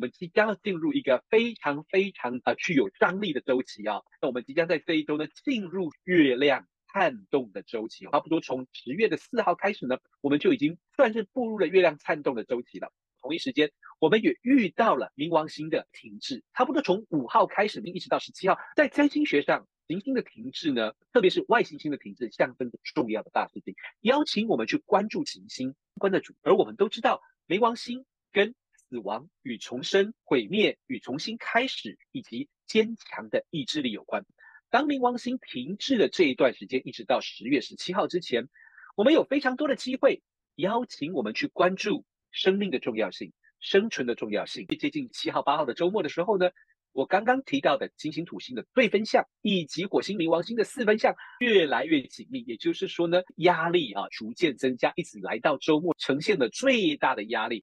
我们即将要进入一个非常非常呃具有张力的周期啊。那我们即将在这一周呢进入月亮颤动的周期，差不多从十月的四号开始呢，我们就已经算是步入了月亮颤动的周期了。同一时间，我们也遇到了冥王星的停滞，差不多从五号开始，一直到十七号，在占星学上。行星的停滞呢，特别是外行星的停滞，象征着重要的大事情，邀请我们去关注行星关的主。而我们都知道，冥王星跟死亡与重生、毁灭与重新开始，以及坚强的意志力有关。当冥王星停滞的这一段时间，一直到十月十七号之前，我们有非常多的机会，邀请我们去关注生命的重要性、生存的重要性。接近七号、八号的周末的时候呢，我刚刚提到的金星土星的对分相，以及火星冥王星的四分相越来越紧密，也就是说呢，压力啊逐渐增加，一直来到周末呈现了最大的压力。